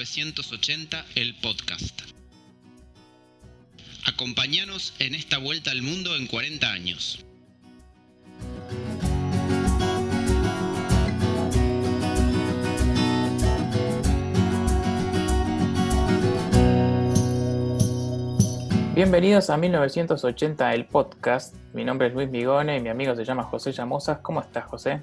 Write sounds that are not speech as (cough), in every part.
1980, el podcast. Acompáñanos en esta vuelta al mundo en 40 años. Bienvenidos a 1980 el podcast. Mi nombre es Luis Migone y mi amigo se llama José Llamosas. ¿Cómo estás, José?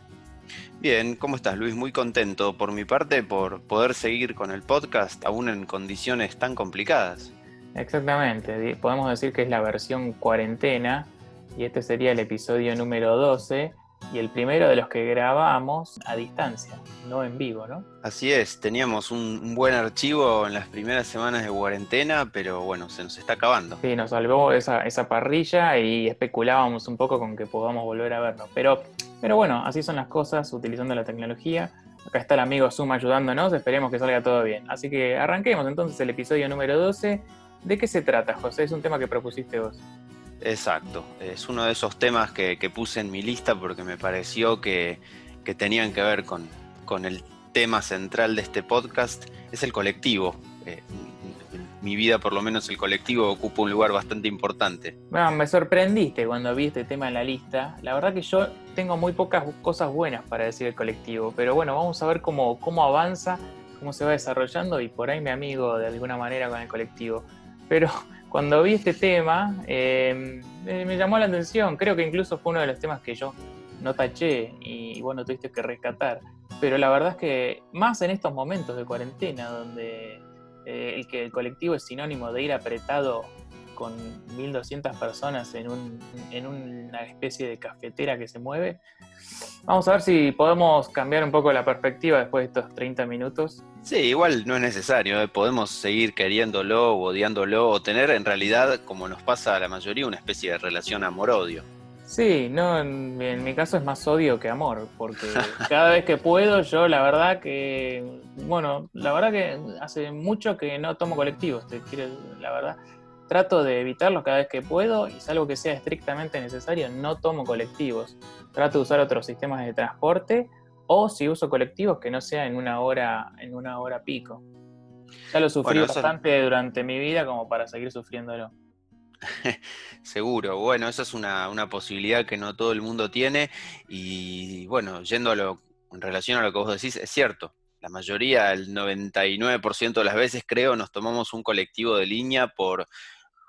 Bien, ¿cómo estás Luis? Muy contento por mi parte por poder seguir con el podcast aún en condiciones tan complicadas. Exactamente, podemos decir que es la versión cuarentena y este sería el episodio número 12 y el primero de los que grabamos a distancia, no en vivo, ¿no? Así es, teníamos un, buen archivo en las primeras semanas de cuarentena, pero bueno, se nos está acabando. Sí, nos salvó esa, esa parrilla y especulábamos un poco con que podamos volver a vernos. Pero, pero bueno, así son las cosas utilizando la tecnología. Acá está el amigo Zoom ayudándonos, esperemos que salga todo bien. Así que arranquemos entonces el episodio número 12. ¿De qué se trata, José? Es un tema que propusiste vos. Exacto, es uno de esos temas que, puse en mi lista porque me pareció que, tenían que ver con, el tema central de este podcast, es el colectivo. Eh, mi vida, por lo menos, el colectivo ocupa un lugar bastante importante. Me sorprendiste cuando vi este tema en la lista. La verdad que yo tengo muy pocas cosas buenas para decir el colectivo, pero bueno, vamos a ver cómo, cómo avanza, cómo se va desarrollando y por ahí me amigo de alguna manera con el colectivo. Pero (laughs) cuando vi este tema, em, me llamó la atención. Creo que incluso fue uno de los temas que yo no taché y, bueno, tuviste que rescatar. Pero la verdad es que más en estos momentos de cuarentena, donde eh, el que el colectivo es sinónimo de ir apretado con 1.200 personas en, un, en una especie de cafetera que se mueve. Vamos a ver si podemos cambiar un poco la perspectiva después de estos 30 minutos. Sí, igual no es necesario, ¿eh? podemos seguir queriéndolo o odiándolo o tener en realidad, como nos pasa a la mayoría, una especie de relación amor-odio. Sí, no, en, en, mi caso es más odio que amor, porque (laughs) cada vez que puedo, yo la verdad que, bueno, la verdad que hace mucho que no tomo colectivos, te quiero, la verdad, Trato de evitarlos cada vez que puedo y salvo que sea estrictamente necesario, no tomo colectivos. Trato de usar otros sistemas de transporte o si uso colectivos que no sea en una hora, en una hora pico. Ya lo sufrí bastante durante mi vida como para seguir sufriéndolo. (laughs) Seguro, bueno, esa es una, posibilidad que no todo el mundo tiene. Y bueno, yendo a lo, en relación a lo que vos decís, es cierto, la mayoría, el 99% de las veces creo, nos tomamos un colectivo de línea por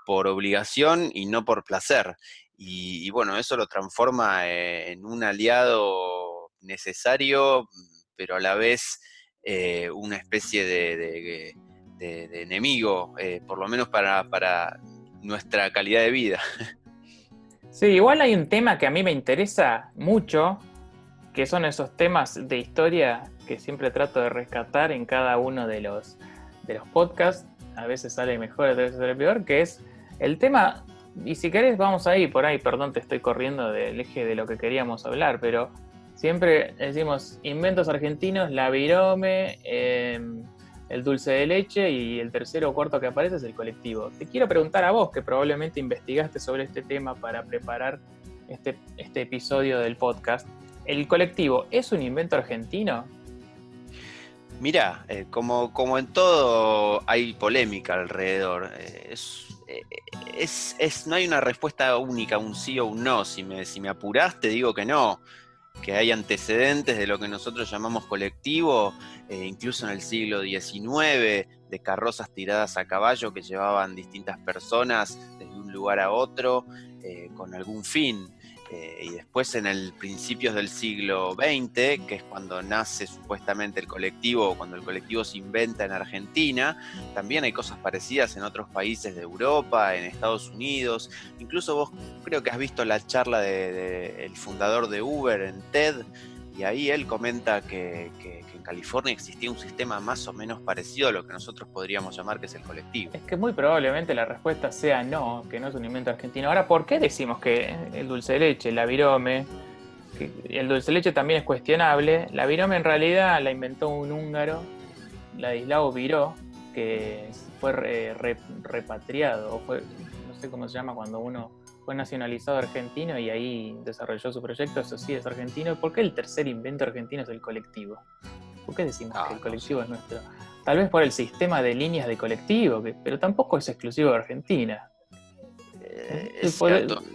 por obligación y no por placer. Y, bueno, eso lo transforma eh, en un aliado necesario, pero a la vez eh, una especie de, enemigo, eh, por lo menos para nuestra calidad de vida. Sí, igual hay un tema que a mí me interesa mucho, que son esos temas de historia que siempre trato de rescatar en cada uno de los, de los podcasts. A veces sale mejor, a veces sale peor, que es el tema, y si querés vamos ahí, por ahí, perdón, te estoy corriendo del eje de lo que queríamos hablar, pero siempre decimos inventos argentinos, la virome, em, el dulce de leche y el tercero o cuarto que aparece es el colectivo. Te quiero preguntar a vos, que probablemente investigaste sobre este tema para preparar este, este episodio del podcast. ¿El colectivo es un invento argentino? Mira, eh, como, como en todo hay polémica alrededor. Eh, es es, no hay una respuesta única, un sí o un no. Si me, si me digo que no. Que hay antecedentes de lo que nosotros llamamos colectivo, eh, incluso en el siglo XIX, de carrozas tiradas a caballo que llevaban distintas personas desde un lugar a otro eh, con algún fin. Eh, y después en el principios del siglo XX, que es cuando nace supuestamente el colectivo, cuando el colectivo se inventa en Argentina, también hay cosas parecidas en otros países de Europa, en Estados Unidos. Incluso vos creo que has visto la charla del de, fundador de Uber en TED, y ahí él comenta que, California existía un sistema más o menos parecido a lo que nosotros podríamos llamar que es el colectivo. Es que muy probablemente la respuesta sea no, que no es un invento argentino. Ahora, ¿por qué decimos que el dulce de leche, la virome, el dulce de leche también es cuestionable? La virome en realidad la inventó un húngaro, Ladislao Viró, que fue repatriado, o fue, no sé cómo se llama cuando uno fue nacionalizado argentino y ahí desarrolló su proyecto, eso sí es argentino. ¿Por qué el tercer invento argentino es el colectivo? ¿Por qué decimos que el colectivo es nuestro? tal vez por el sistema de líneas de colectivo, pero tampoco es exclusivo de Argentina. Eh,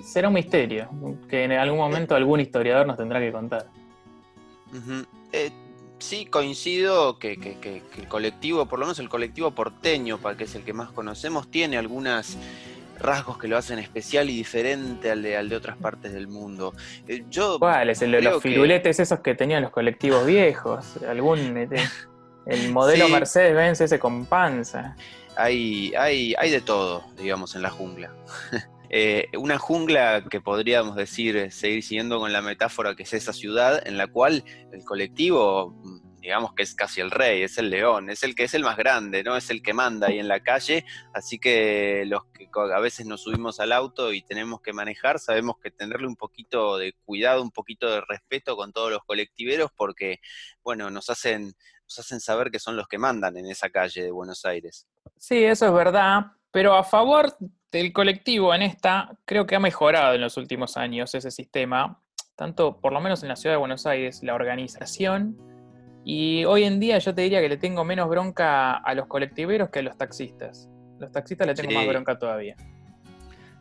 será un misterio que en algún momento algún historiador nos tendrá que contar. Eh, sí, coincido que, el colectivo, por lo menos el colectivo porteño, para que es el que más conocemos, tiene algunas rasgos que lo hacen especial y diferente al de, al de otras partes del mundo. Eh, yo ¿Cuáles? El de los firuletes esos que tenían los colectivos viejos. Algún el modelo Mercedes-Benz ese con panza. Hay, hay, hay de todo, digamos, en la jungla. (laughs) Eh, una jungla que podríamos decir, seguir siguiendo con la metáfora que es esa ciudad, en la cual el colectivo digamos que es casi el rey, es el león, es el que es el más grande, ¿no? Es el que manda ahí en la calle, así que los que a veces nos subimos al auto y tenemos que manejar, sabemos que tenerle un poquito de cuidado, un poquito de respeto con todos los colectiveros, porque, bueno, nos hacen, nos hacen saber que son los que mandan en esa calle de Buenos Aires. Sí, eso es verdad, pero a favor del colectivo en esta, creo que ha mejorado en los últimos años ese sistema, tanto por lo menos en la ciudad de Buenos Aires, la organización y hoy en día yo te diría que le tengo menos bronca a los colectiveros que a los taxistas. Los taxistas le tengo más bronca todavía.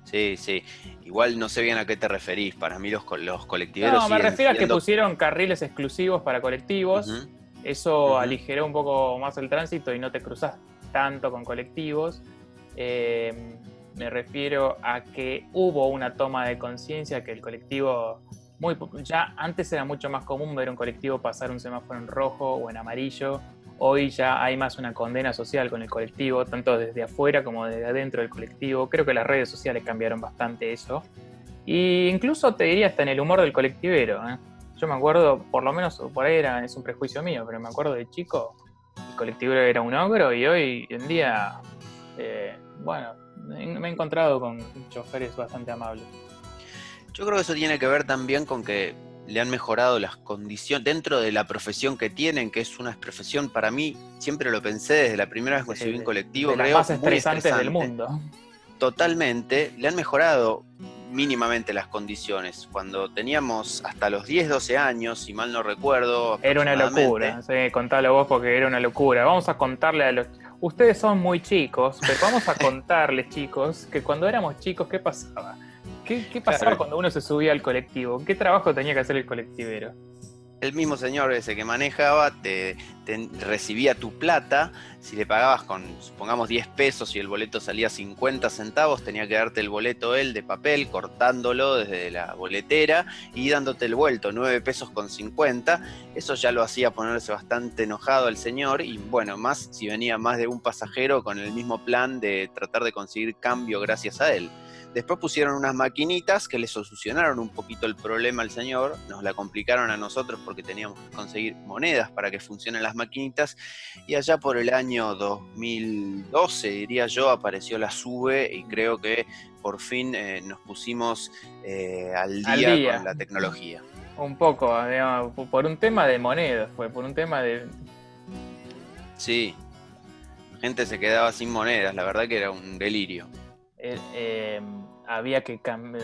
Sí, sí. Igual no sé bien a qué te referís. Para mí los, los colectiveros. No, me refiero a que pusieron carriles exclusivos para colectivos. Eso aligeró un poco más el tránsito y no te cruzas tanto con colectivos. Eh, me refiero a que hubo una toma de conciencia que el colectivo ya antes era mucho más común ver un colectivo pasar un semáforo en rojo o en amarillo. Hoy ya hay más una condena social con el colectivo, tanto desde afuera como desde adentro del colectivo. Creo que las redes sociales cambiaron bastante eso. E incluso te diría hasta en el humor del colectivero. ¿eh? Yo me acuerdo, por lo menos por ahí es un prejuicio mío, pero me acuerdo de chico, el colectivero era un ogro y hoy en día, eh, bueno, me he encontrado con choferes bastante amables. Yo creo que eso tiene que ver también con que le han mejorado las condiciones dentro de la profesión que tienen, que es una profesión para mí, siempre lo pensé desde la primera vez que subí un colectivo, de las más estresantes del mundo. Totalmente, le han mejorado mínimamente las condiciones. Cuando teníamos hasta los 10, 12 años, si mal no recuerdo. Era una locura, sí, contalo vos porque era una locura. Vamos a contarle a los... Ustedes son muy chicos, pero vamos a (laughs) contarles, chicos, que cuando éramos chicos, ¿qué pasaba? ¿Qué, pasaba cuando uno se subía al colectivo? ¿Qué trabajo tenía que hacer el colectivero? El mismo señor ese que manejaba te, recibía tu plata, si le pagabas con, supongamos, 10 pesos y el boleto salía 50 centavos, tenía que darte el boleto él de papel, cortándolo desde la boletera y dándote el vuelto, 9 pesos con 50. Eso ya lo hacía ponerse bastante enojado al señor y bueno, más si venía más de un pasajero con el mismo plan de tratar de conseguir cambio gracias a él. Después pusieron unas maquinitas que le solucionaron un poquito el problema al señor, nos la complicaron a nosotros porque teníamos que conseguir monedas para que funcionen las maquinitas y allá por el año 2012, diría yo, apareció la SUBE y creo que por fin eh, nos pusimos eh, al, día con la tecnología. Un poco, por un tema de monedas, fue por un tema de... Sí, gente se quedaba sin monedas, la verdad que era un delirio. Eh, había que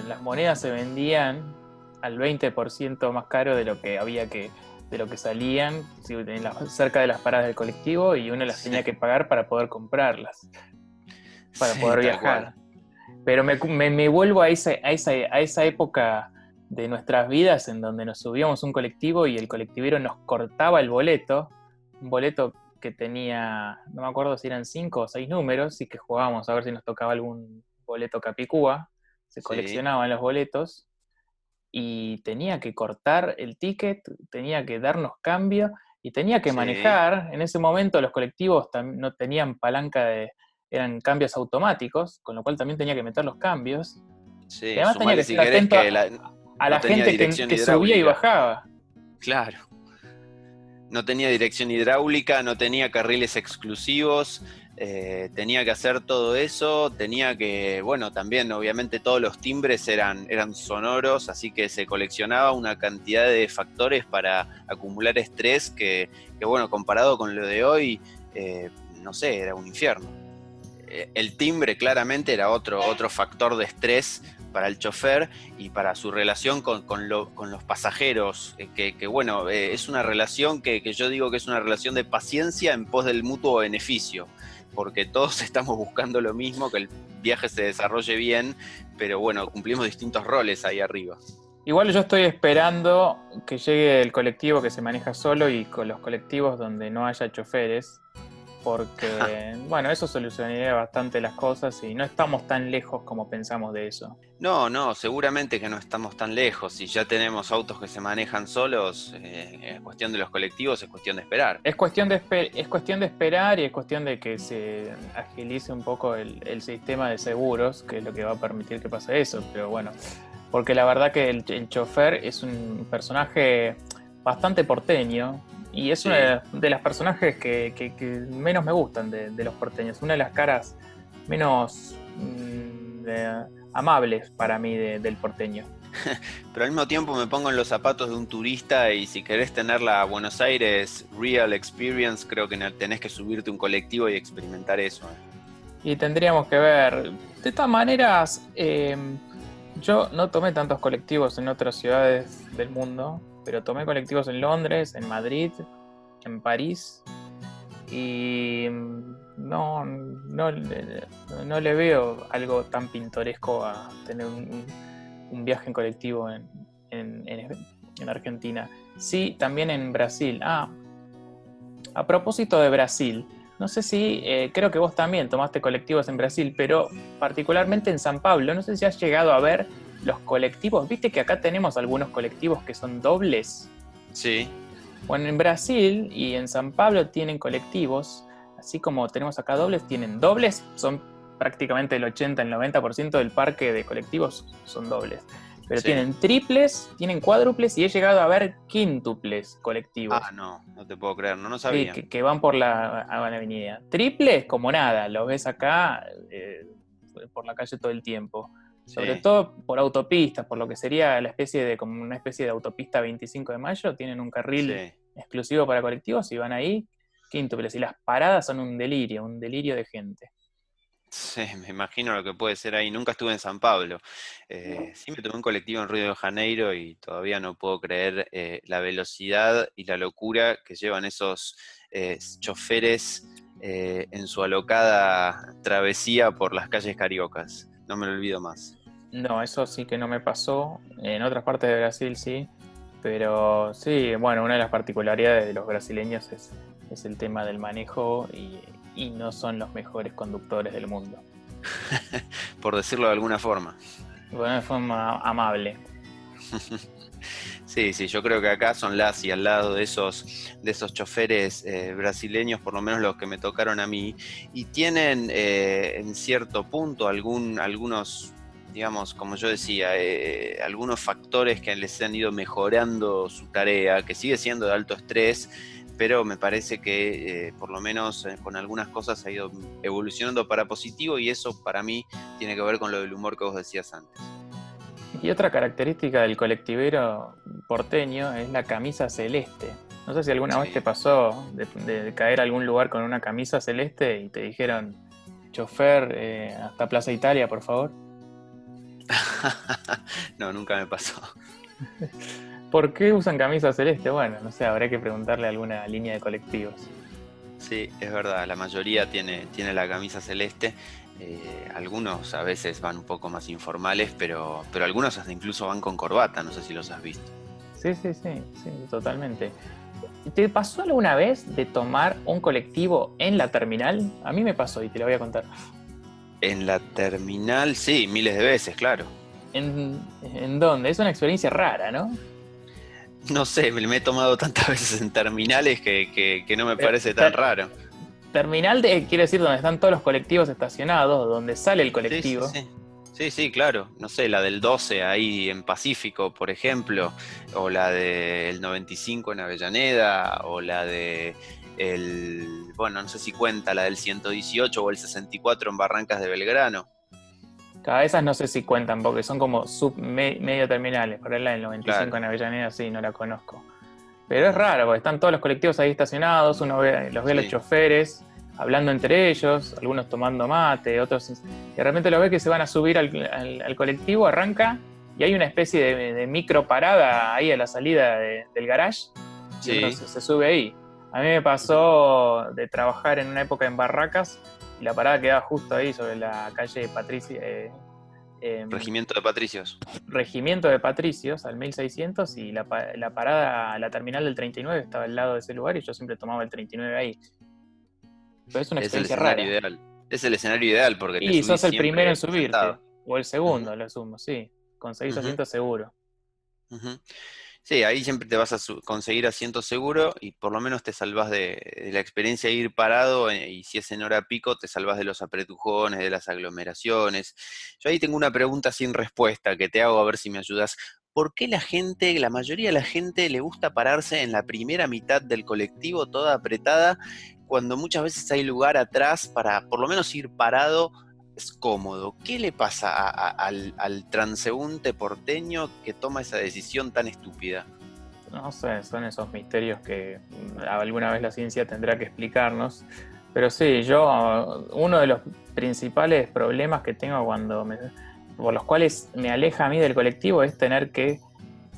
las monedas se vendían al 20% más caro de lo que había que de lo que salían cerca de las paradas del colectivo y uno las tenía que pagar para poder comprarlas, para poder viajar. Pero me, me, vuelvo a esa, a, esa, a esa época de nuestras vidas en donde nos subíamos un colectivo y el colectivero nos cortaba el boleto, un boleto que tenía, no me acuerdo si eran cinco o seis números, y que jugábamos a ver si nos tocaba algún boleto Capicúa, se coleccionaban los boletos y tenía que cortar el ticket, tenía que darnos cambio y tenía que manejar. En ese momento los colectivos no tenían palanca de, eran cambios automáticos, con lo cual también tenía que meter los cambios. Sí, además tenía que estar atento a, la gente que, subía y bajaba. Claro. No tenía dirección hidráulica, no tenía carriles exclusivos, eh, tenía que hacer todo eso, tenía que, bueno, también obviamente todos los timbres eran, eran sonoros, así que se coleccionaba una cantidad de factores para acumular estrés que, bueno, comparado con lo de hoy, eh, no sé, era un infierno. Eh, el timbre claramente era otro, otro factor de estrés para el chofer y para su relación con, los pasajeros, eh, que, bueno, eh, es una relación que, yo digo que es una relación de paciencia en pos del mutuo beneficio, porque todos (laughs) estamos buscando lo mismo, que el viaje se desarrolle bien, pero bueno, cumplimos distintos roles ahí arriba. Igual yo estoy esperando que llegue el colectivo que se maneja solo y con los colectivos donde no haya choferes, porque, (laughs) bueno, eso solucionaría bastante las cosas y no estamos tan lejos como pensamos de eso. No, no, seguramente que no estamos tan lejos. Si ya tenemos autos que se manejan solos, eh, es cuestión de los colectivos, es cuestión de esperar. Es cuestión de, es cuestión de esperar y es cuestión de que se agilice un poco el, el sistema de seguros, que es lo que va a permitir que pase eso. Pero bueno, porque la verdad que el, el chofer es un personaje bastante porteño, y es una de, las personajes que, menos me gustan de, los porteños. Una de las caras menos mm, amables para mí del porteño. (laughs) Pero al mismo tiempo me pongo en los zapatos de un turista y si querés tener la Buenos Aires Real Experience, creo que tenés que subirte un colectivo y experimentar eso. Y tendríamos que ver. De todas maneras, em, yo no tomé tantos colectivos en otras ciudades del mundo pero tomé colectivos en Londres, en Madrid, en París y no, no, le veo algo tan pintoresco a tener un, viaje en colectivo en, Argentina. Sí, también en Brasil. Ah, a propósito de Brasil, no sé si, eh, creo que vos también tomaste colectivos en Brasil, pero particularmente en San Pablo, no sé si has llegado a ver los colectivos. ¿Viste que acá tenemos algunos colectivos que son dobles? Sí. Bueno, en Brasil y en San Pablo tienen colectivos, así como tenemos acá dobles, tienen dobles, son prácticamente el 80, el 90% del parque de colectivos son dobles. Pero tienen triples, tienen cuádruples y he llegado a ver quíntuples colectivos. Ah, no, no te puedo creer, no, no sabía. que, van por la, avenida. Triples, como nada, los ves acá eh, por la calle todo el tiempo. Sobre todo por autopistas, por lo que sería la especie de, como una especie de autopista 25 de mayo, tienen un carril exclusivo para colectivos y van ahí quíntuples. Y las paradas son un delirio, un delirio de gente. Sí, me imagino lo que puede ser ahí. Nunca estuve en San Pablo. Eh, sí me tomé un colectivo en Río de Janeiro y todavía no puedo creer eh, la velocidad y la locura que llevan esos eh, choferes en su alocada travesía por las calles cariocas. No me lo olvido más. No, eso sí que no me pasó. En otras partes de Brasil sí. Pero sí, bueno, una de las particularidades de los brasileños es, el tema del manejo y, no son los mejores conductores del mundo. (laughs) Por decirlo de alguna forma. De forma amable. (laughs) Sí, sí, yo creo que acá son las y al lado de esos, de esos choferes eh, brasileños, por lo menos los que me tocaron a mí, y tienen eh, en cierto punto algún, algunos digamos, como yo decía, eh, algunos factores que les han ido mejorando su tarea, que sigue siendo de alto estrés, pero me parece que eh, por lo menos eh, con algunas cosas ha ido evolucionando para positivo y eso para mí tiene que ver con lo del humor que vos decías antes. Y otra característica del colectivero porteño es la camisa celeste. No sé si alguna vez te pasó de, caer a algún lugar con una camisa celeste y te dijeron, chofer, hasta Plaza Italia, por favor. (laughs) no, nunca me pasó. (laughs) ¿Por qué usan camisa celeste? Bueno, no sé, habrá que preguntarle a alguna línea de colectivos. Sí, es verdad, la mayoría tiene, tiene la camisa celeste. Eh, algunos a veces van un poco más informales, pero, pero algunos hasta incluso van con corbata, no sé si los has visto. Sí, sí, sí, sí, totalmente. ¿Te pasó alguna vez de tomar un colectivo en la terminal? A mí me pasó y te lo voy a contar. En la terminal, sí, miles de veces, claro. ¿En, en dónde? Es una experiencia rara, ¿no? No sé, me he tomado tantas (laughs) veces en terminales que, no me parece tan raro. Terminal de, quiere decir donde están todos los colectivos estacionados, donde sale el colectivo. Sí, sí, sí. sí, claro. No sé, la del 12 ahí en Pacífico, por ejemplo, o la del 95 en Avellaneda, o la de el, bueno, no sé si cuenta la del 118 o el 64 en Barrancas de Belgrano. Cada esas no sé si cuentan porque son como sub medio terminales. Por ahí la del 95 en Avellaneda sí, no la conozco. Pero es raro porque están todos los colectivos ahí estacionados, uno ve, los ve a los choferes, hablando entre ellos, algunos tomando mate, otros... Y de repente lo ves que se van a subir al, colectivo, arranca y hay una especie de, micro parada ahí a la salida del garage y uno se, sube ahí. A mí me pasó de trabajar en una época en Barracas y la parada quedaba justo ahí sobre la calle Patricia. Eh, em, Regimiento de Patricios. Regimiento de Patricios, al 1600, y la, la, parada, la terminal del 39 estaba al lado de ese lugar y yo siempre tomaba el 39 ahí. Pero es una experiencia el escenario Ideal. Es el escenario ideal porque... Y sos el primero en subirte. O el segundo, lo asumo, sí. Conseguís asiento seguro. Sí, ahí siempre te vas a conseguir asiento seguro y por lo menos te salvas de, la experiencia de ir parado eh, y si es en hora pico te salvas de los apretujones, de las aglomeraciones. Yo ahí tengo una pregunta sin respuesta que te hago a ver si me ayudas. ¿Por qué la gente, la mayoría de la gente le gusta pararse en la primera mitad del colectivo toda apretada cuando muchas veces hay lugar atrás para por lo menos ir parado es cómodo. ¿Qué le pasa al, transeúnte porteño que toma esa decisión tan estúpida? No sé, son esos misterios que mm, alguna vez la ciencia tendrá que explicarnos. Pero sí, yo, uno de los principales problemas que tengo cuando por los cuales me aleja a mí del colectivo es tener que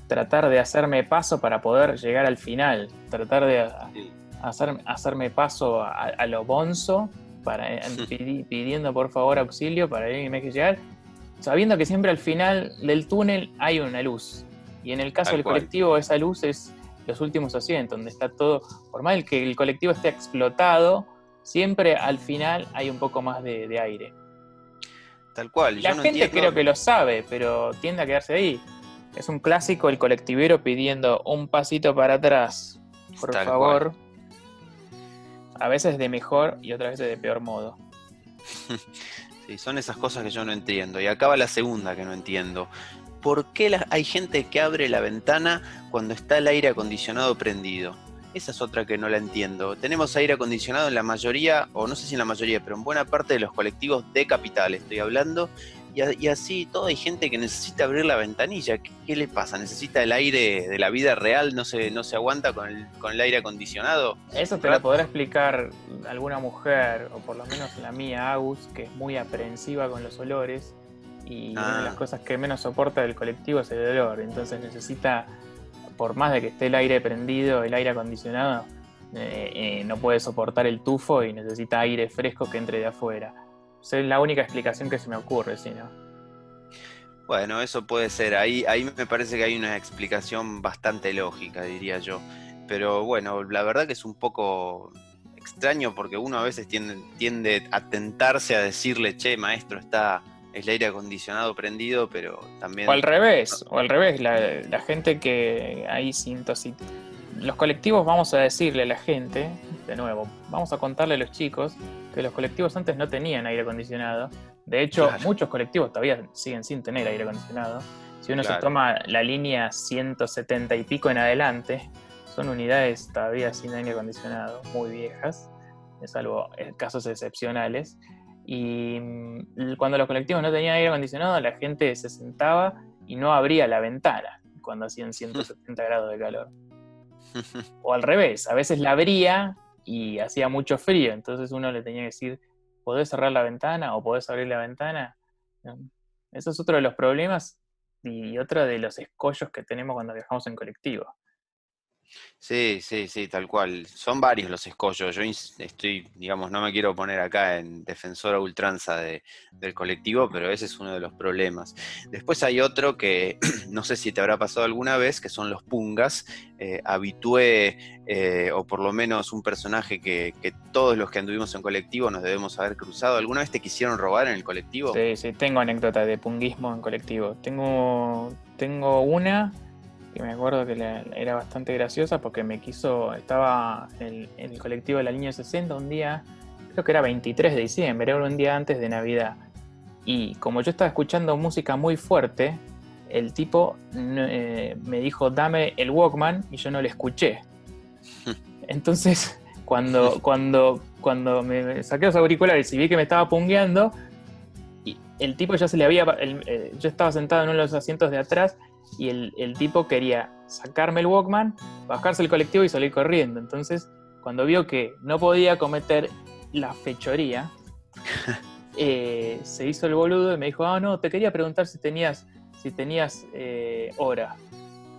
tratar de hacerme paso para poder llegar al final, tratar de hacerme paso a, a lo bonzo para, eh, pidiendo por favor auxilio para alguien que llegar, sabiendo que siempre al final del túnel hay una luz. Y en el caso del colectivo, esa luz es los últimos asientos, donde está todo, por más que el colectivo esté explotado, siempre al final hay un poco más de, aire. Tal cual. La gente creo que lo sabe, pero tiende a quedarse ahí. Es un clásico el colectivero pidiendo un pasito para atrás. Por favor a veces de mejor y otras veces de peor modo. (laughs) Sí, son esas cosas que yo no entiendo. Y acaba la segunda que no entiendo. ¿Por qué hay gente que abre la ventana cuando está el aire acondicionado prendido? Esa es otra que no la entiendo. Tenemos aire acondicionado en la mayoría, o no sé si en la mayoría, pero en buena parte de los colectivos de capital estoy hablando, y, así todo hay gente que necesita abrir la ventanilla. ¿Qué, le pasa? ¿Necesita el aire de la vida real? ¿No se, no se aguanta con el, con el aire acondicionado? Eso te lo podrá explicar alguna mujer, o por lo menos la mía, Agus, que es muy aprensiva con los olores. Y una de las ah. cosas que menos soporta del colectivo es el olor. Entonces necesita, por más de que esté el aire prendido, el aire acondicionado, eh, eh, no puede soportar el tufo y necesita aire fresco que entre de afuera es la única explicación que se me ocurre, ¿sí, no? Bueno, eso puede ser. Ahí, ahí me parece que hay una explicación bastante lógica, diría yo. Pero bueno, la verdad que es un poco extraño porque uno a veces tiende, tiende a tentarse a decirle, che, maestro, está el aire acondicionado prendido, pero también... O al revés, o al revés, la, gente que hay cintos Los colectivos vamos a decirle a la gente, de nuevo, vamos a contarle a los chicos que los colectivos antes no tenían aire acondicionado. De hecho, muchos colectivos todavía siguen sin tener aire acondicionado. Si uno se toma la línea 170 y pico en adelante, son unidades todavía sin aire acondicionado, muy viejas, salvo casos excepcionales. Y mm, cuando los colectivos no tenían aire acondicionado, la gente se sentaba y no abría la ventana cuando hacían 170 grados de calor. (laughs) O al revés, a veces la abría y hacía mucho frío, entonces uno le tenía que decir, ¿podés cerrar la ventana o podés abrir la ventana? Eso es otro de los problemas y otro de los escollos que tenemos cuando viajamos en colectivo. Sí, sí, sí, tal cual. Son varios los escollos. Yo estoy, digamos, no me quiero poner acá en defensora ultranza de, del colectivo, pero ese es uno de los problemas. Después hay otro que (clears throat) no sé si te habrá pasado alguna vez, que son los pungas. Eh, habitué, eh, o por lo menos un personaje que, que, todos los que anduvimos en colectivo nos debemos haber cruzado. ¿Alguna vez te quisieron robar en el colectivo? Sí, sí, tengo anécdota de punguismo en colectivo. Tengo, tengo una que me acuerdo que era bastante graciosa porque me quiso, estaba en, el colectivo de la línea 60 un día, creo que era 23 de diciembre, era un día antes de Navidad. Y como yo estaba escuchando música muy fuerte, el tipo eh, me dijo, dame el Walkman, y yo no le escuché. (laughs) Entonces, cuando, (laughs) cuando, cuando me saqué los auriculares y vi que me estaba pungueando, el tipo ya se le había. Eh, yo estaba sentado en uno de los asientos de atrás y el, tipo quería sacarme el Walkman, bajarse el colectivo y salir corriendo. Entonces, cuando vio que no podía cometer la fechoría, (laughs) eh, se hizo el boludo y me dijo, ah, no, te quería preguntar si tenías, si tenías eh, hora,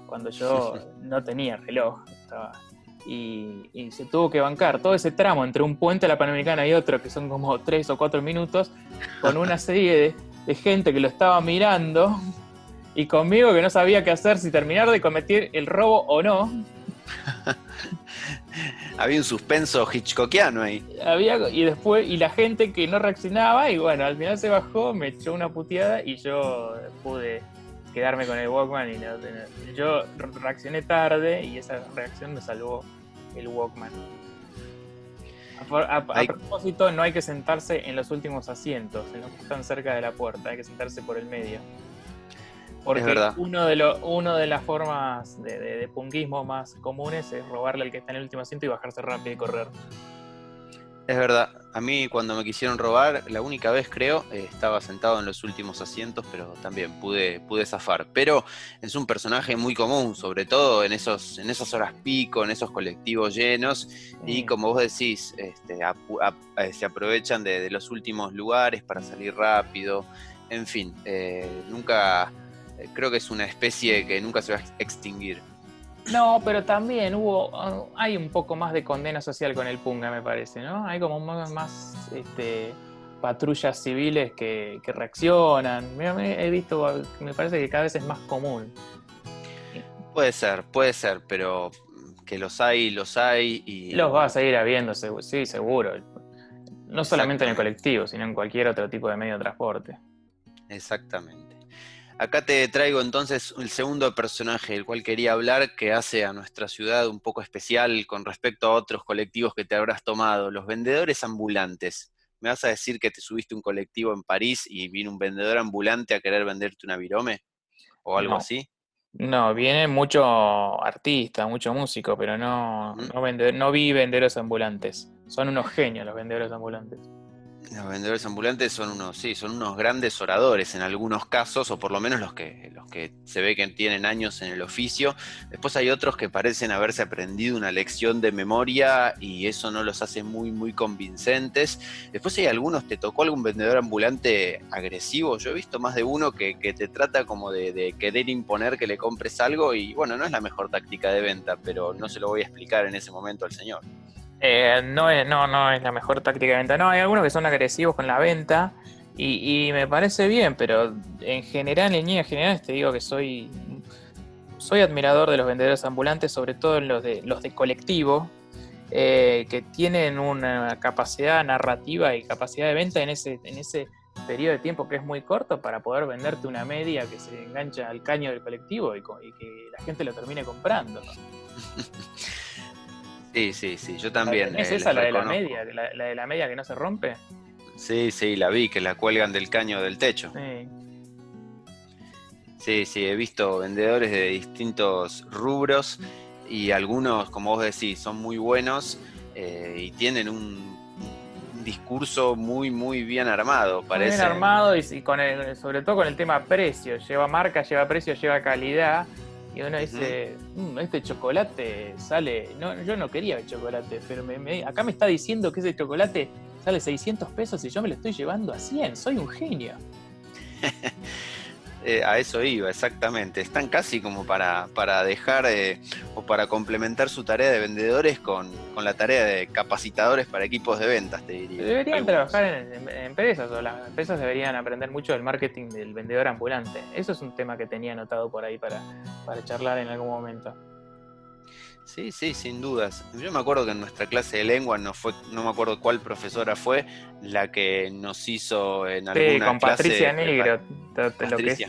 cuando yo (laughs) no tenía reloj. Estaba, y, y, se tuvo que bancar todo ese tramo entre un puente a la Panamericana y otro, que son como tres o cuatro minutos, con una (laughs) serie de, de gente que lo estaba mirando y conmigo que no sabía qué hacer, si terminar de cometer el robo o no. (laughs) Había un suspenso hitchcockiano ahí. Había, y después, y la gente que no reaccionaba, y bueno, al final se bajó, me echó una puteada y yo pude quedarme con el Walkman y no, yo reaccioné tarde y esa reacción me salvó el Walkman. A, a, propósito, no hay que sentarse en los últimos asientos, en los que están cerca de la puerta, hay que sentarse por el medio. Porque uno de, lo, uno de las formas de, de, punguismo más comunes es robarle al que está en el último asiento y bajarse rápido y correr. Es verdad, a mí cuando me quisieron robar, la única vez creo, eh, estaba sentado en los últimos asientos, pero también pude, pude zafar. Pero es un personaje muy común, sobre todo en, esos, en esas horas pico, en esos colectivos llenos, y como vos decís, este, eh, se aprovechan de, los últimos lugares para salir rápido. En fin, eh, nunca creo que es una especie que nunca se va a extinguir. No, pero también hubo, ah, hay un poco más de condena social con el punga, me parece, ¿no? Hay como más, este, patrullas civiles que, reaccionan. he visto, me parece que cada vez es más común. Puede ser, puede ser, pero que los hay, los hay y... Los vas a ir habiendo, sí, seguro. No solamente en el colectivo, sino en cualquier otro tipo de medio de transporte. Exactamente. Acá te traigo entonces el segundo personaje del cual quería hablar, que hace a nuestra ciudad un poco especial con respecto a otros colectivos que te habrás tomado, los vendedores ambulantes. ¿Me vas a decir que te subiste un colectivo en París y vino un vendedor ambulante a querer venderte una virome? ¿O algo así? No, viene mucho artista, mucho músico, pero no, no, no vi vendedores ambulantes. Son unos genios los vendedores ambulantes. Los vendedores ambulantes son unos, sí, son unos grandes oradores en algunos casos, o por lo menos los que, los que se ve que tienen años en el oficio. Después hay otros que parecen haberse aprendido una lección de memoria y eso no los hace muy, muy convincentes. Después hay algunos, ¿te tocó algún vendedor ambulante agresivo? Yo he visto más de uno que, te trata como de, de querer imponer que le compres algo y bueno, no es la mejor táctica de venta, pero no se lo voy a explicar en ese momento al señor. Eh, no, es, no, no es la mejor táctica de venta. No, hay algunos que son agresivos con la venta y, me parece bien, pero en general, en líneas generales, te digo que soy, soy admirador de los vendedores ambulantes, sobre todo los de, los de colectivo, eh, que tienen una capacidad narrativa y capacidad de venta en ese, en ese periodo de tiempo que es muy corto para poder venderte una media que se engancha al caño del colectivo y, y que la gente lo termine comprando. (laughs) Sí, sí, sí, yo también. ¿Es eh, esa la de la media? La, de la media que no se rompe? Sí, sí, la vi, que la cuelgan del caño del techo. Sí. Sí, sí, he visto vendedores de distintos rubros y algunos, como vos decís, son muy buenos eh, y tienen un, discurso muy, muy bien armado, parece. bien armado y, con sobre todo con el tema precio. Lleva marca, lleva precio, lleva calidad y uno dice, mm, este chocolate sale, no, yo no quería el chocolate, pero me, acá me está diciendo que ese chocolate sale 600 pesos y yo me lo estoy llevando a 100, soy un genio. (laughs) Eh, a eso iba, exactamente. Están casi como para, para dejar eh, o para complementar su tarea de vendedores con, la tarea de capacitadores para equipos de ventas, te diría. Deberían trabajar en, empresas o las empresas deberían aprender mucho del marketing del vendedor ambulante. Eso es un tema que tenía anotado por ahí para, para charlar en algún momento. Sí, sí, sin dudas. Yo me acuerdo que en nuestra clase de lengua no fue, no me acuerdo cuál profesora fue la que nos hizo en alguna sí, con Patricia Negro, lo que es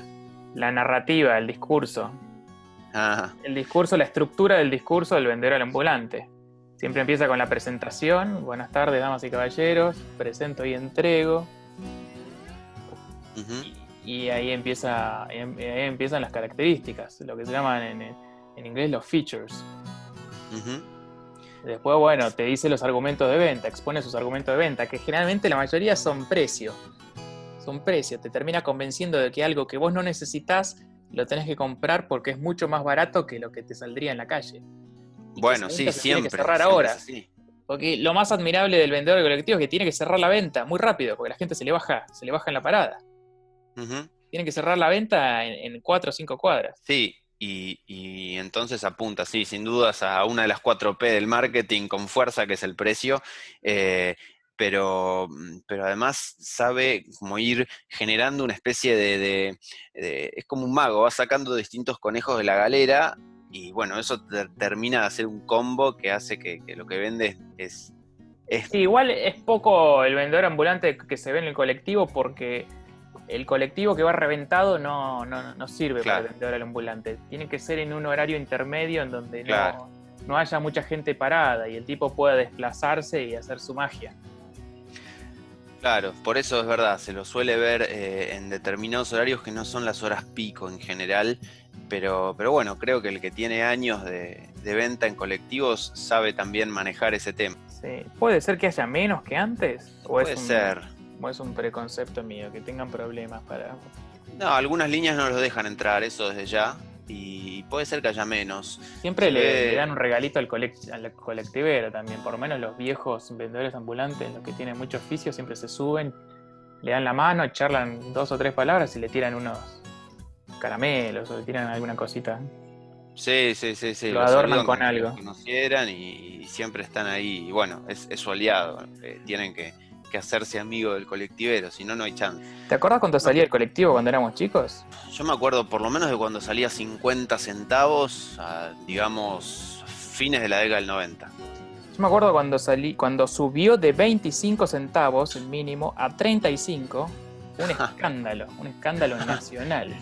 la narrativa, el discurso. El discurso, la estructura del discurso del vendedor al ambulante. Siempre empieza con la presentación. Buenas tardes, damas y caballeros. Presento y entrego. y, ahí empieza, ahí empiezan las características, lo que se llaman en, en inglés los features. Después, bueno, te dice los argumentos de venta, expone sus argumentos de venta, que generalmente la mayoría son precio. Son precios. Te termina convenciendo de que algo que vos no necesitas lo tenés que comprar porque es mucho más barato que lo que te saldría en la calle. bueno, sí, siempre. cerrar ahora. Porque lo más admirable del vendedor de colectivo es que tiene que cerrar la venta muy rápido, porque la gente se le baja, se le baja en la parada. Ujú. Tiene que cerrar la venta en, en cuatro o cinco cuadras. Sí, y, y entonces apunta, sí, sin dudas a una de las 4P del marketing con fuerza, que es el precio, eh, pero, mm, pero además sabe como ir generando una especie de, Es como un mago, va sacando distintos conejos de la galera y bueno, eso ter- termina de hacer un combo que hace que, que lo que vende es... es Sí, igual es poco el vendedor ambulante que se ve en el colectivo porque el colectivo que va reventado no, no, no sirve Claro. para el vendedor ambulante. Tiene que ser en un horario intermedio en donde Claro. no, no haya mucha gente parada y el tipo pueda desplazarse y hacer su magia. Claro, por eso es verdad, se lo suele ver eh, en determinados horarios que no son las horas pico en general, pero, pero bueno, creo que el que tiene años de, de venta en colectivos sabe también manejar ese tema. Sí. ¿Puede ser que haya menos que antes? ¿O Puede es un, ser. Es un preconcepto mío, que tengan problemas para... No, algunas líneas no los dejan entrar, eso desde ya, y puede ser que haya menos. Siempre le, dan un regalito al, colect- al colectivero también, por lo menos los viejos vendedores ambulantes, los que tienen mucho oficio, siempre se suben, le dan la mano, charlan dos o tres palabras y le tiran unos caramelos o le tiran alguna cosita. Sí, sí, sí, sí. Lo adornan con algo. conocieran y, y siempre están ahí, y bueno, es, es su aliado, eh, tienen que, que hacerse amigo del colectivero, si no, no hay chance. ¿Te acordás cuando salía el colectivo cuando éramos chicos? Yo me acuerdo por lo menos de cuando salía 50 centavos, a, digamos, fines de la década del 90. Yo me acuerdo cuando salí, cuando subió de 25 centavos el mínimo a 35, un (laughs) escándalo, un escándalo nacional.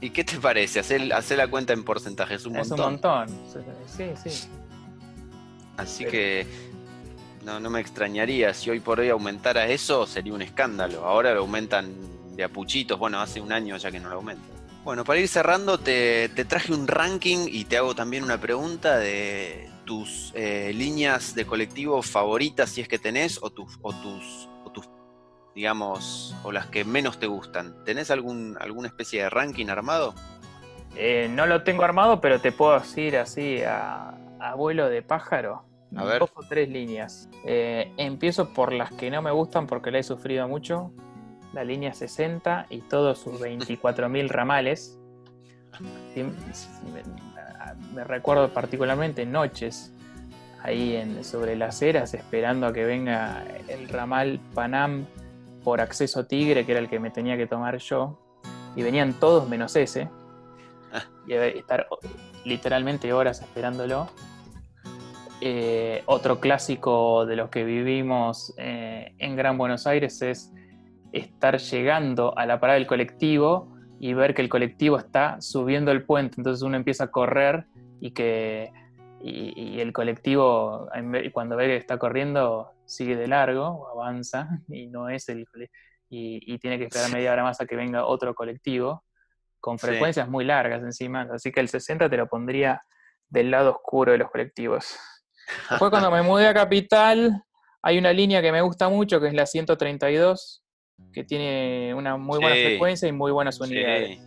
¿Y qué te parece? Hacer, hacer la cuenta en porcentaje es un Es un montón. montón. Sí, sí. Así Pero- que no, no me extrañaría si hoy por hoy aumentara eso, sería un escándalo. Ahora lo aumentan de a puchitos, bueno, hace un año ya que no lo aumentan. Bueno, para ir cerrando, te, te traje un ranking y te hago también una pregunta de tus eh, líneas de colectivo favoritas, si es que tenés, o tus, o tus, o tus, digamos, o las que menos te gustan. ¿Tenés algún, alguna especie de ranking armado? Eh, no lo tengo armado, pero te puedo decir así a, a vuelo de pájaro. A ver. Dos o tres líneas. Eh, empiezo por las que no me gustan porque la he sufrido mucho. La línea 60 y todos sus (laughs) 24.000 ramales. Me, recuerdo particularmente noches ahí en, sobre las eras esperando a que venga el ramal Panam por acceso Tigre, que era el que me tenía que tomar yo. Y venían todos menos ese. Y a ver, estar literalmente horas esperándolo. Eh, otro clásico de los que vivimos eh, en Gran Buenos Aires es estar llegando a la parada del colectivo y ver que el colectivo está subiendo el puente, entonces uno empieza a correr y que y, y el colectivo cuando ve que está corriendo sigue de largo o avanza (laughs) y no es el y, y tiene que esperar media hora más a que venga otro colectivo con Sí. frecuencias muy largas encima, así que el 60 te lo pondría del lado oscuro de los colectivos. Después cuando me mudé a Capital, hay una línea que me gusta mucho, que es la 132, que tiene una muy buena Sí. frecuencia y muy buenas Sí, unidades.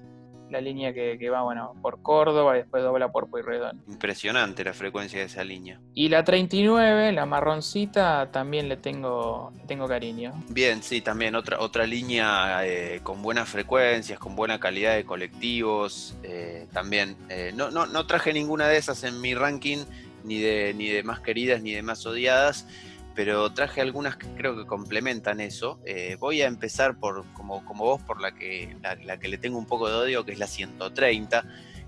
La línea que, que va, bueno, por Córdoba y después dobla por Pueyrredón. impresionante la frecuencia de esa línea. Y la 39, la marroncita, también le tengo, le tengo cariño. Bien, sí, también otra, otra línea eh, con buenas frecuencias, con buena calidad de colectivos. eh, también, eh, no, no, no traje ninguna de esas en mi ranking, ni de, ni de más queridas ni de más odiadas, pero traje algunas que creo que complementan eso. Eh, voy a empezar por, como, como vos, por la que, la, que le tengo un poco de odio, que es la 130.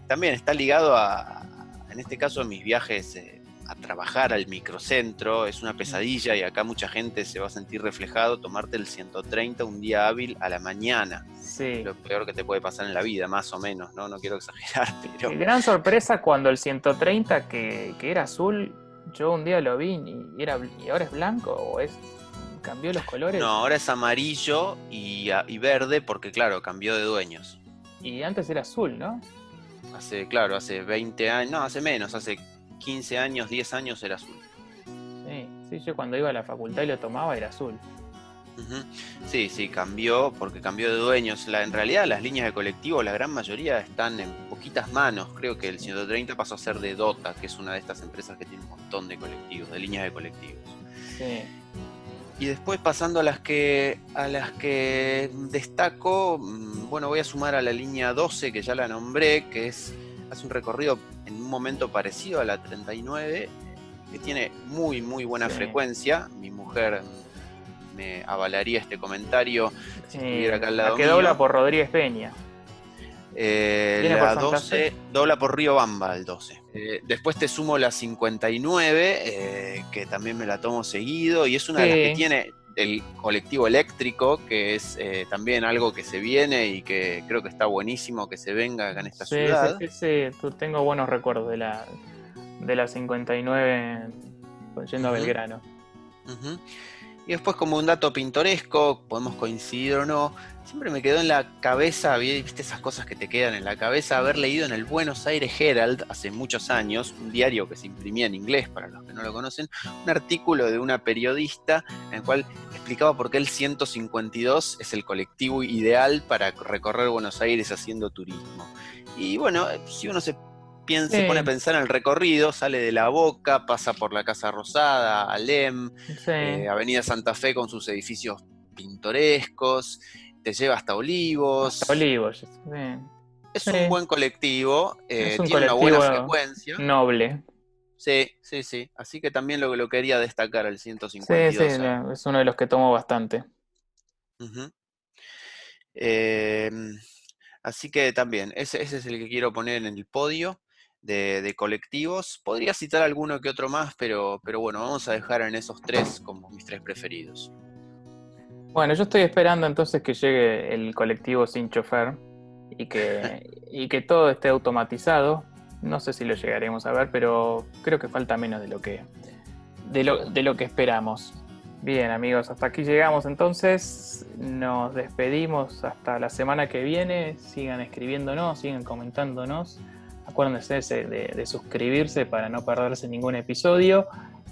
También está ligado a, en este caso, a mis viajes. eh, a trabajar al microcentro, es una pesadilla y acá mucha gente se va a sentir reflejado tomarte el 130 un día hábil a la mañana. Sí. Lo peor que te puede pasar en la vida, más o menos, ¿no? No quiero exagerar, (laughs) pero Gran sorpresa cuando el 130, que, que era azul, yo un día lo vi y, era, y ahora es blanco o es cambió los colores. no, ahora es amarillo y, y verde porque claro, cambió de dueños. Y antes era azul, ¿no? Hace, claro, hace 20 años, no, hace menos, hace 15 años, 10 años era azul. Sí, sí, yo cuando iba a la facultad y lo tomaba era azul. Sí, sí, cambió porque cambió de dueños. La, en realidad las líneas de colectivo, la gran mayoría están en poquitas manos. Creo que el 130 pasó a ser de Dota, que es una de estas empresas que tiene un montón de colectivos, de líneas de colectivos. Sí. Y después pasando a las que a las que destaco, mm, bueno, voy a sumar a la línea 12 que ya la nombré, que es hace un recorrido en un momento parecido a la 39, que tiene muy muy buena Sí. frecuencia. Mi mujer me avalaría este comentario si Sí, estuviera acá al la lado que mío. dobla por Rodríguez Peña. Eh, ¿Viene por la Santa 12 Fe? dobla por Río Bamba el 12. Eh, después te sumo la 59, eh, que también me la tomo seguido, y es una de las que tiene el colectivo eléctrico, que es eh, también algo que se viene y que creo que está buenísimo que se venga acá en esta Sí, ciudad. sí, sí, sí, tengo buenos recuerdos de la, de la 59 yendo a. Belgrano. Y después como un dato pintoresco, podemos coincidir o no, siempre me quedó en la cabeza, vi- viste esas cosas que te quedan en la cabeza, haber leído en el Buenos Aires Herald hace muchos años, un diario que se imprimía en inglés para los que no lo conocen, un artículo de una periodista en el cual explicaba por qué el 152 es el colectivo ideal para recorrer Buenos Aires haciendo turismo. Y bueno, si uno se piensa, se Sí. pone a pensar en el recorrido, sale de la Boca, pasa por la Casa Rosada, Alem, Sí, eh, Avenida Santa Fe con sus edificios pintorescos, te lleva hasta Olivos. hasta Olivos. sí. Es sí. un buen colectivo, eh, un tiene una buena colectivo frecuencia. Noble. Sí, sí, sí. Así que también lo, lo quería destacar el Sí, 152. sí, no, es uno de los que tomo bastante. Eh, así que también, ese, ese es el que quiero poner en el podio de, de colectivos. Podría citar alguno que otro más, pero, pero bueno, vamos a dejar en esos tres como mis tres preferidos. Bueno, yo estoy esperando entonces que llegue el colectivo sin chofer y que, (laughs) y que todo esté automatizado. No sé si lo llegaremos a ver, pero creo que falta menos de lo que, de lo, de lo que esperamos. Bien, amigos, hasta aquí llegamos entonces. Nos despedimos hasta la semana que viene. Sigan escribiéndonos, sigan comentándonos. Acuérdense de, de- de suscribirse para no perderse ningún episodio.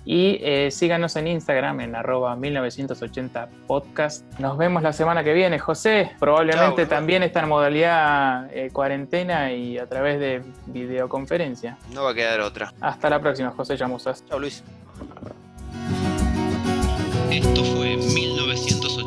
Y eh, síganos en Instagram en arroba 1980podcast. Nos vemos la semana que viene, José. Probablemente también está en modalidad eh, cuarentena y a través de videoconferencia. No va a quedar otra. Hasta la próxima, José Llamusas. Chao, Luis. Esto fue 1980.